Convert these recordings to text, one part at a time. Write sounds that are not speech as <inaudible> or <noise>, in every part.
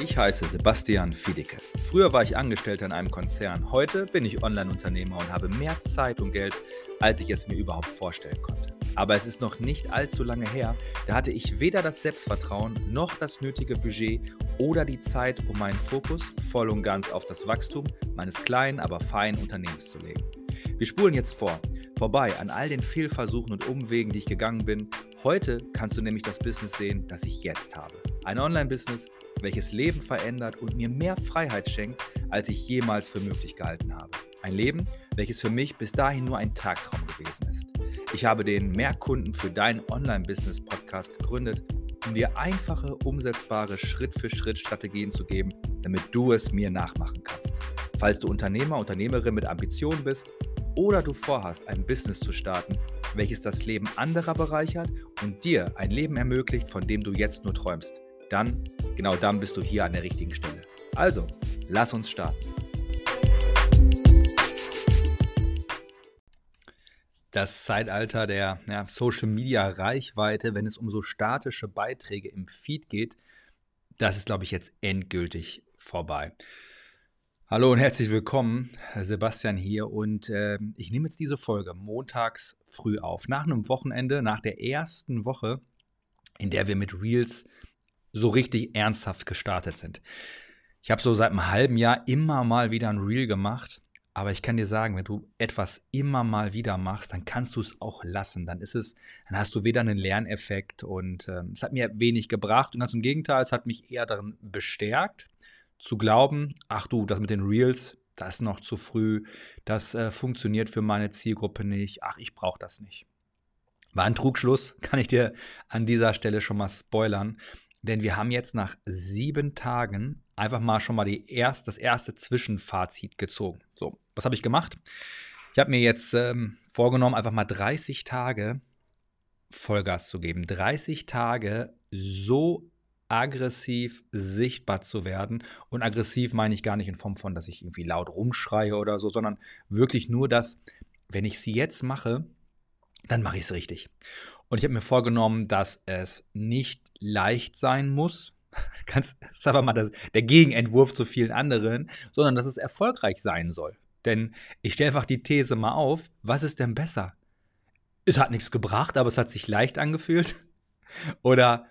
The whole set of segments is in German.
Ich heiße Sebastian Fiedicke. Früher war ich Angestellter in einem Konzern. Heute bin ich Online-Unternehmer und habe mehr Zeit und Geld, als ich es mir überhaupt vorstellen konnte. Aber es ist noch nicht allzu lange her, da hatte ich weder das Selbstvertrauen noch das nötige Budget oder die Zeit, um meinen Fokus voll und ganz auf das Wachstum meines kleinen, aber feinen Unternehmens zu legen. Wir spulen jetzt vor, vorbei an all den Fehlversuchen und Umwegen, die ich gegangen bin. Heute kannst du nämlich das Business sehen, das ich jetzt habe. Ein Online-Business, welches Leben verändert und mir mehr Freiheit schenkt, als ich jemals für möglich gehalten habe. Ein Leben, welches für mich bis dahin nur ein Tagtraum gewesen ist. Ich habe den Mehrkunden für dein Online-Business-Podcast gegründet, um dir einfache, umsetzbare Schritt-für-Schritt-Strategien zu geben, damit du es mir nachmachen kannst. Falls du Unternehmer, Unternehmerin mit Ambitionen bist oder du vorhast, ein Business zu starten, welches das Leben anderer bereichert und dir ein Leben ermöglicht, von dem du jetzt nur träumst, dann, genau dann bist du hier an der richtigen Stelle. Also, lass uns starten. Das Zeitalter der ja, Social Media Reichweite, wenn es um so statische Beiträge im Feed geht, das ist, glaube ich, jetzt endgültig vorbei. Hallo und herzlich willkommen, Sebastian hier und äh, ich nehme jetzt diese Folge montags früh auf, nach einem Wochenende, nach der ersten Woche, in der wir mit Reels so richtig ernsthaft gestartet sind. Ich habe so seit einem halben Jahr immer mal wieder ein Reel gemacht, aber ich kann dir sagen, wenn du etwas immer mal wieder machst, dann kannst du es auch lassen. Dann ist es, dann hast du weder einen Lerneffekt und äh, es hat mir wenig gebracht und ganz im Gegenteil, es hat mich eher darin bestärkt, zu glauben, ach du, das mit den Reels, das ist noch zu früh, das äh, funktioniert für meine Zielgruppe nicht, ach, ich brauche das nicht. War ein Trugschluss, <laughs> kann ich dir an dieser Stelle schon mal spoilern. Denn wir haben jetzt nach sieben Tagen einfach mal schon mal die erst, das erste Zwischenfazit gezogen. So, was habe ich gemacht? Ich habe mir jetzt ähm, vorgenommen, einfach mal 30 Tage Vollgas zu geben. 30 Tage so aggressiv sichtbar zu werden. Und aggressiv meine ich gar nicht in Form von, dass ich irgendwie laut rumschreie oder so, sondern wirklich nur, dass, wenn ich sie jetzt mache, dann mache ich es richtig. Und ich habe mir vorgenommen, dass es nicht leicht sein muss. <laughs> Ganz, das ist einfach mal das, der Gegenentwurf zu vielen anderen, sondern dass es erfolgreich sein soll. Denn ich stelle einfach die These mal auf, was ist denn besser? Es hat nichts gebracht, aber es hat sich leicht angefühlt. <laughs> Oder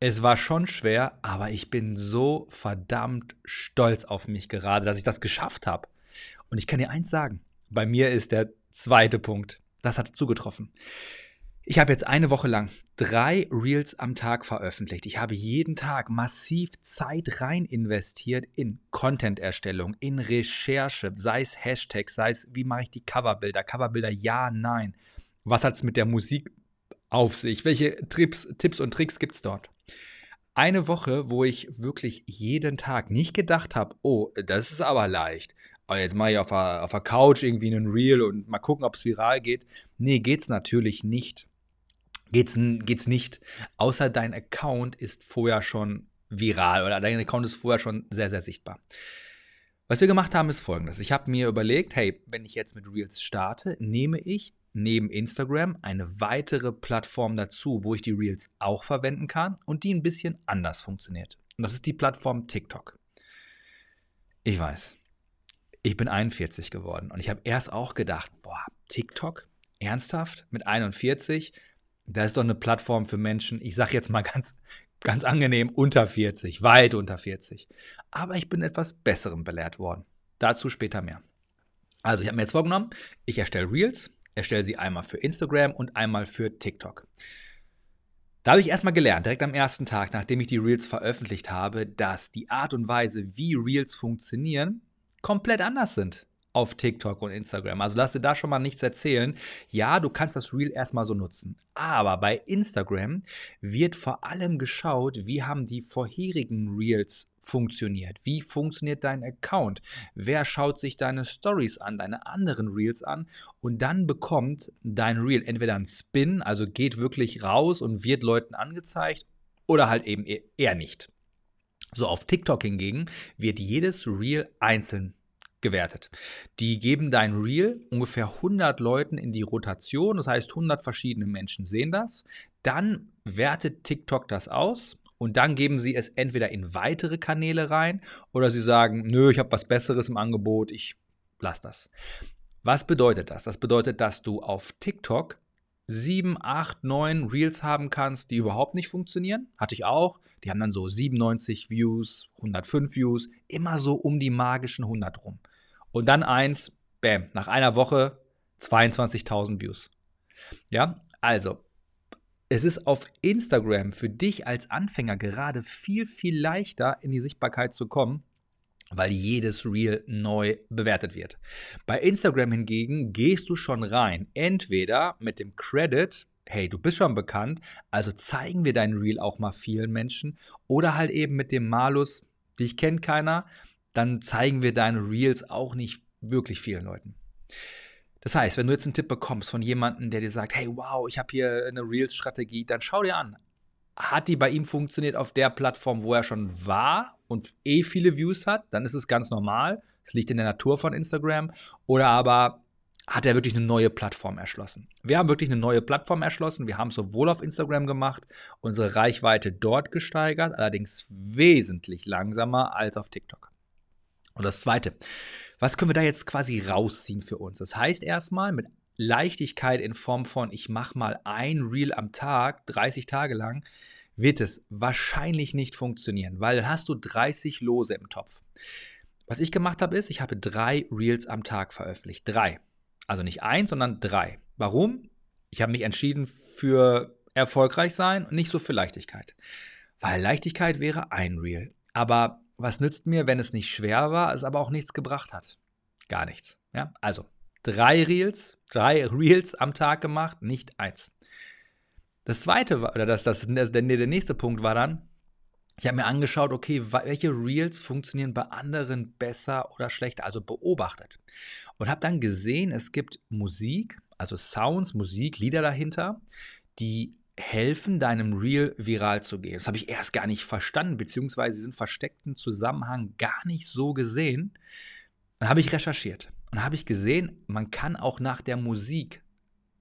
es war schon schwer, aber ich bin so verdammt stolz auf mich gerade, dass ich das geschafft habe. Und ich kann dir eins sagen, bei mir ist der zweite Punkt. Das hat zugetroffen. Ich habe jetzt eine Woche lang drei Reels am Tag veröffentlicht. Ich habe jeden Tag massiv Zeit rein investiert in Content-Erstellung, in Recherche, sei es Hashtags, sei es, wie mache ich die Coverbilder, Coverbilder ja, nein. Was hat es mit der Musik auf sich? Welche Trips, Tipps und Tricks gibt es dort? Eine Woche, wo ich wirklich jeden Tag nicht gedacht habe, oh, das ist aber leicht. Oh, jetzt mache ich auf der, auf der Couch irgendwie einen Reel und mal gucken, ob es viral geht. Nee, geht's natürlich nicht geht's, geht's nicht. Außer dein Account ist vorher schon viral oder dein Account ist vorher schon sehr, sehr sichtbar. Was wir gemacht haben, ist folgendes. Ich habe mir überlegt, hey, wenn ich jetzt mit Reels starte, nehme ich neben Instagram eine weitere Plattform dazu, wo ich die Reels auch verwenden kann und die ein bisschen anders funktioniert. Und das ist die Plattform TikTok. Ich weiß, ich bin 41 geworden und ich habe erst auch gedacht, boah, TikTok? Ernsthaft? Mit 41? Das ist doch eine Plattform für Menschen, ich sage jetzt mal <laughs> ganz, ganz angenehm, unter 40, weit unter 40. Aber ich bin etwas Besserem belehrt worden. Dazu später mehr. Also, ich habe mir jetzt vorgenommen, ich erstelle Reels, erstelle sie einmal für Instagram und einmal für TikTok. Da habe ich erstmal gelernt, direkt am ersten Tag, nachdem ich die Reels veröffentlicht habe, dass die Art und Weise, wie Reels funktionieren, komplett anders sind auf TikTok und Instagram. Also lass dir da schon mal nichts erzählen. Ja, du kannst das Reel erstmal so nutzen. Aber bei Instagram wird vor allem geschaut, wie haben die vorherigen Reels funktioniert? Wie funktioniert dein Account? Wer schaut sich deine Stories an, deine anderen Reels an? Und dann bekommt dein Reel entweder einen Spin, also geht wirklich raus und wird Leuten angezeigt, oder halt eben e-, eher nicht. So, auf TikTok hingegen wird jedes Reel einzeln gewertet. Die geben dein Reel ungefähr 100 Leuten in die Rotation, das heißt 100 verschiedene Menschen sehen das. Dann wertet TikTok das aus und dann geben sie es entweder in weitere Kanäle rein oder sie sagen, nö, ich habe was Besseres im Angebot, ich lasse das. Was bedeutet das? Das bedeutet, dass du auf TikTok sieben, acht, neun Reels haben kannst, die überhaupt nicht funktionieren. Hatte ich auch. Die haben dann so 97 Views, 105 Views, immer so um die magischen 100 rum. Und dann eins, bam, nach einer Woche 22.000 Views. Ja, also, es ist auf Instagram für dich als Anfänger gerade viel, viel leichter in die Sichtbarkeit zu kommen, weil jedes Reel neu bewertet wird. Bei Instagram hingegen gehst du schon rein, entweder mit dem Credit, hey, du bist schon bekannt, also zeigen wir dein Reel auch mal vielen Menschen, oder halt eben mit dem Malus, dich kennt keiner, dann zeigen wir deine Reels auch nicht wirklich vielen Leuten. Das heißt, wenn du jetzt einen Tipp bekommst von jemandem, der dir sagt, hey, wow, ich habe hier eine Reels-Strategie, dann schau dir an. Hat die bei ihm funktioniert auf der Plattform, wo er schon war und eh viele Views hat, dann ist es ganz normal. Es liegt in der Natur von Instagram. Oder aber hat er wirklich eine neue Plattform erschlossen. Wir haben wirklich eine neue Plattform erschlossen. Wir haben sowohl auf Instagram gemacht, unsere Reichweite dort gesteigert, allerdings wesentlich langsamer als auf TikTok. Und das Zweite, was können wir da jetzt quasi rausziehen für uns? Das heißt erstmal mit Leichtigkeit in Form von, ich mache mal ein Reel am Tag, 30 Tage lang, wird es wahrscheinlich nicht funktionieren, weil dann hast du 30 Lose im Topf. Was ich gemacht habe, ist, ich habe drei Reels am Tag veröffentlicht. Drei. Also nicht eins, sondern drei. Warum? Ich habe mich entschieden für erfolgreich sein und nicht so für Leichtigkeit. Weil Leichtigkeit wäre ein Reel. Aber was nützt mir, wenn es nicht schwer war, es aber auch nichts gebracht hat? Gar nichts. Ja? Also drei Reels, drei Reels am Tag gemacht, nicht eins. Das zweite war, oder das, das, das, der, der nächste Punkt war dann, ich habe mir angeschaut, okay, welche Reels funktionieren bei anderen besser oder schlechter, also beobachtet. Und habe dann gesehen, es gibt Musik, also Sounds, Musik, Lieder dahinter, die helfen, deinem Reel viral zu gehen. Das habe ich erst gar nicht verstanden, beziehungsweise diesen versteckten Zusammenhang gar nicht so gesehen. Dann habe ich recherchiert und habe ich gesehen, man kann auch nach der Musik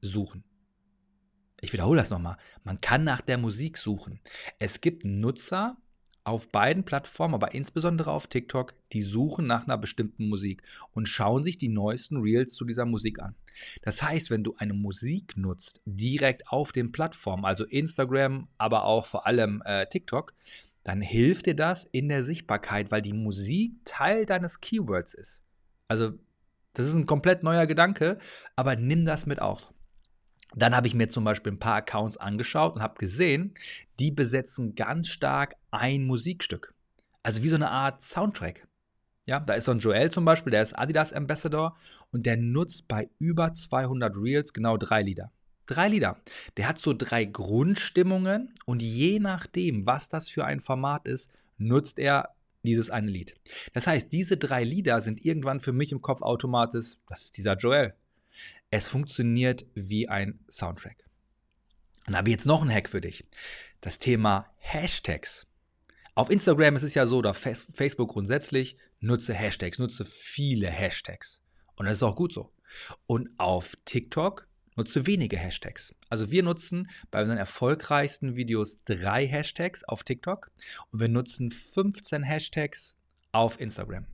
suchen. Ich wiederhole das nochmal. Man kann nach der Musik suchen. Es gibt Nutzer, auf beiden Plattformen, aber insbesondere auf TikTok, die suchen nach einer bestimmten Musik und schauen sich die neuesten Reels zu dieser Musik an. Das heißt, wenn du eine Musik nutzt, direkt auf den Plattformen, also Instagram, aber auch vor allem äh, TikTok, dann hilft dir das in der Sichtbarkeit, weil die Musik Teil deines Keywords ist. Also, das ist ein komplett neuer Gedanke, aber nimm das mit auf. Dann habe ich mir zum Beispiel ein paar Accounts angeschaut und habe gesehen, die besetzen ganz stark ein Musikstück. Also wie so eine Art Soundtrack. Ja, da ist so ein Joel zum Beispiel, der ist Adidas Ambassador und der nutzt bei über 200 Reels genau drei Lieder. Drei Lieder. Der hat so drei Grundstimmungen und je nachdem, was das für ein Format ist, nutzt er dieses eine Lied. Das heißt, diese drei Lieder sind irgendwann für mich im Kopf automatisch, das ist dieser Joel. Es funktioniert wie ein Soundtrack. Und da habe ich jetzt noch einen Hack für dich. Das Thema Hashtags. Auf Instagram ist es ja so, oder Facebook grundsätzlich, nutze Hashtags, nutze viele Hashtags. Und das ist auch gut so. Und auf TikTok nutze wenige Hashtags. Also wir nutzen bei unseren erfolgreichsten Videos drei Hashtags auf TikTok und wir nutzen 15 Hashtags auf Instagram.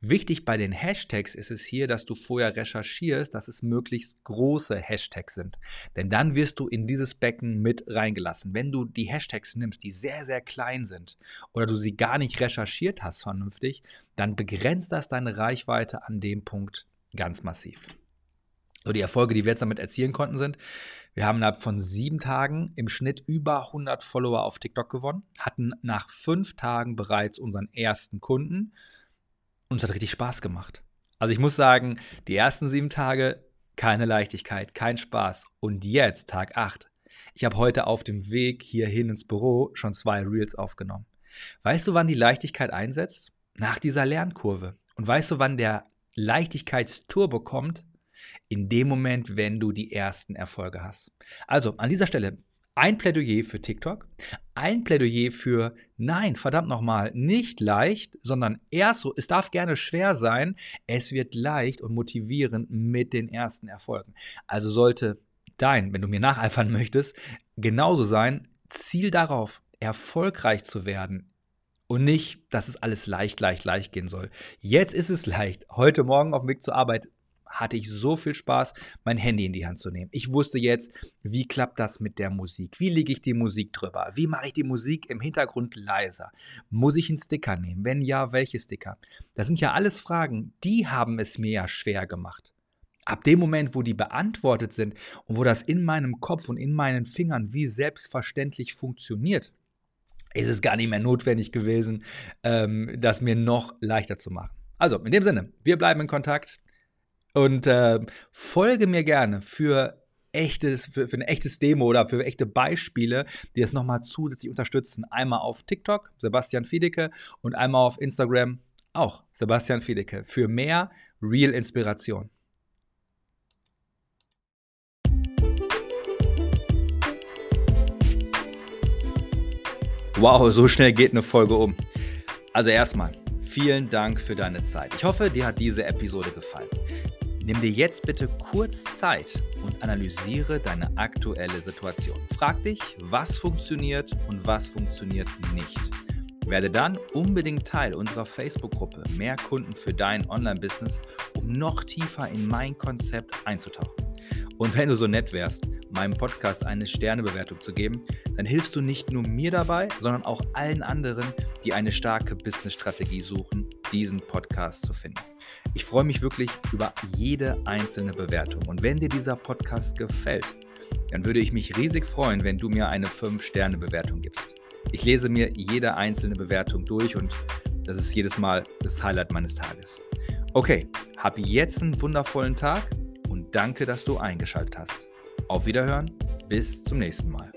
Wichtig bei den Hashtags ist es hier, dass du vorher recherchierst, dass es möglichst große Hashtags sind. Denn dann wirst du in dieses Becken mit reingelassen. Wenn du die Hashtags nimmst, die sehr, sehr klein sind oder du sie gar nicht recherchiert hast vernünftig, dann begrenzt das deine Reichweite an dem Punkt ganz massiv. So die Erfolge, die wir jetzt damit erzielen konnten, sind, wir haben innerhalb von sieben Tagen im Schnitt über 100 Follower auf TikTok gewonnen, hatten nach fünf Tagen bereits unseren ersten Kunden und es hat richtig Spaß gemacht. Also ich muss sagen, die ersten sieben Tage keine Leichtigkeit, kein Spaß. Und jetzt, Tag 8. Ich habe heute auf dem Weg hierhin ins Büro schon zwei Reels aufgenommen. Weißt du, wann die Leichtigkeit einsetzt? Nach dieser Lernkurve. Und weißt du, wann der Leichtigkeitsturbo kommt? In dem Moment, wenn du die ersten Erfolge hast. Also an dieser Stelle ein Plädoyer für TikTok, ein Plädoyer für nein, verdammt nochmal, nicht leicht, sondern erst so, es darf gerne schwer sein, es wird leicht und motivierend mit den ersten Erfolgen. Also sollte dein, wenn du mir nacheifern <laughs> möchtest, genauso sein, Ziel darauf, erfolgreich zu werden und nicht, dass es alles leicht, leicht, leicht gehen soll. Jetzt ist es leicht. Heute Morgen auf dem Weg zur Arbeit hatte ich so viel Spaß, mein Handy in die Hand zu nehmen. Ich wusste jetzt, wie klappt das mit der Musik? Wie lege ich die Musik drüber? Wie mache ich die Musik im Hintergrund leiser? Muss ich einen Sticker nehmen? Wenn ja, welche Sticker? Das sind ja alles Fragen, die haben es mir ja schwer gemacht. Ab dem Moment, wo die beantwortet sind und wo das in meinem Kopf und in meinen Fingern wie selbstverständlich funktioniert, ist es gar nicht mehr notwendig gewesen, ähm, das mir noch leichter zu machen. Also, in dem Sinne, wir bleiben in Kontakt und äh, folge mir gerne für echtes, für, für, ein echtes Demo oder für echte Beispiele, die es nochmal zusätzlich unterstützen. Einmal auf TikTok, Sebastian Fiedeke, und einmal auf Instagram, auch Sebastian Fiedeke, für mehr Real Inspiration. Wow, so schnell geht eine Folge um. Also erstmal, vielen Dank für deine Zeit. Ich hoffe, dir hat diese Episode gefallen. Nimm dir jetzt bitte kurz Zeit und analysiere deine aktuelle Situation. Frag dich, was funktioniert und was funktioniert nicht. Werde dann unbedingt Teil unserer Facebook-Gruppe Mehr Kunden für dein Online-Business, um noch tiefer in mein Konzept einzutauchen. Und wenn du so nett wärst, meinem Podcast eine Sternebewertung zu geben, dann hilfst du nicht nur mir dabei, sondern auch allen anderen, die eine starke Business-Strategie suchen, diesen Podcast zu finden. Ich freue mich wirklich über jede einzelne Bewertung. Und wenn dir dieser Podcast gefällt, dann würde ich mich riesig freuen, wenn du mir eine 5-Sterne-Bewertung gibst. Ich lese mir jede einzelne Bewertung durch und das ist jedes Mal das Highlight meines Tages. Okay, hab jetzt einen wundervollen Tag Danke, dass du eingeschaltet hast. Auf Wiederhören, bis zum nächsten Mal.